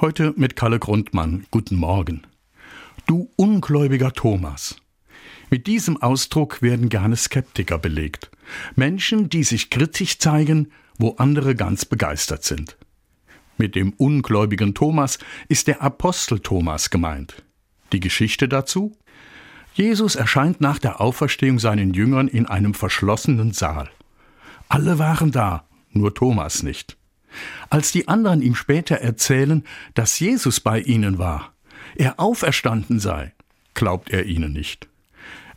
Heute mit Kalle Grundmann. Guten Morgen. Du ungläubiger Thomas. Mit diesem Ausdruck werden gerne Skeptiker belegt. Menschen, die sich kritisch zeigen, wo andere ganz begeistert sind. Mit dem ungläubigen Thomas ist der Apostel Thomas gemeint. Die Geschichte dazu? Jesus erscheint nach der Auferstehung seinen Jüngern in einem verschlossenen Saal. Alle waren da, nur Thomas nicht. Als die anderen ihm später erzählen, dass Jesus bei ihnen war, er auferstanden sei, glaubt er ihnen nicht.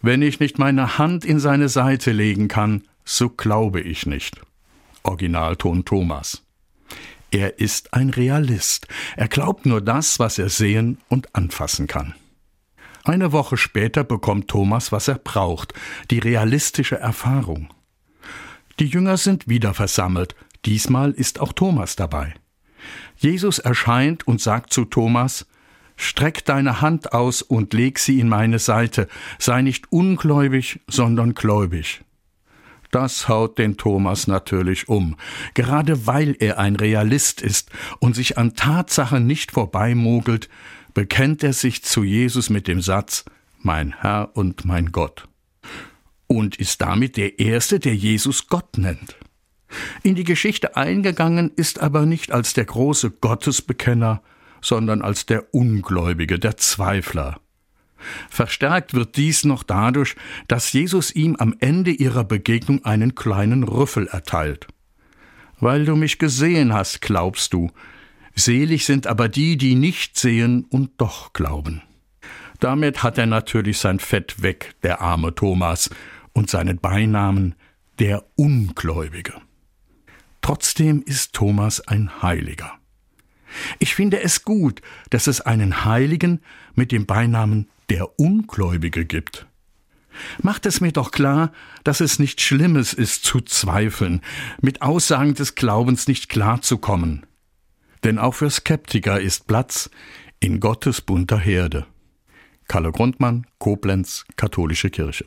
Wenn ich nicht meine Hand in seine Seite legen kann, so glaube ich nicht. Originalton Thomas. Er ist ein Realist. Er glaubt nur das, was er sehen und anfassen kann. Eine Woche später bekommt Thomas, was er braucht, die realistische Erfahrung. Die Jünger sind wieder versammelt, Diesmal ist auch Thomas dabei. Jesus erscheint und sagt zu Thomas, Streck deine Hand aus und leg sie in meine Seite, sei nicht ungläubig, sondern gläubig. Das haut den Thomas natürlich um, gerade weil er ein Realist ist und sich an Tatsachen nicht vorbeimogelt, bekennt er sich zu Jesus mit dem Satz Mein Herr und mein Gott und ist damit der Erste, der Jesus Gott nennt. In die Geschichte eingegangen ist aber nicht als der große Gottesbekenner, sondern als der Ungläubige, der Zweifler. Verstärkt wird dies noch dadurch, dass Jesus ihm am Ende ihrer Begegnung einen kleinen Rüffel erteilt. Weil du mich gesehen hast, glaubst du. Selig sind aber die, die nicht sehen und doch glauben. Damit hat er natürlich sein Fett weg, der arme Thomas, und seinen Beinamen der Ungläubige. Trotzdem ist Thomas ein Heiliger. Ich finde es gut, dass es einen Heiligen mit dem Beinamen der Ungläubige gibt. Macht es mir doch klar, dass es nichts Schlimmes ist zu zweifeln, mit Aussagen des Glaubens nicht klarzukommen. Denn auch für Skeptiker ist Platz in Gottes bunter Herde. Kalle Grundmann, Koblenz, Katholische Kirche.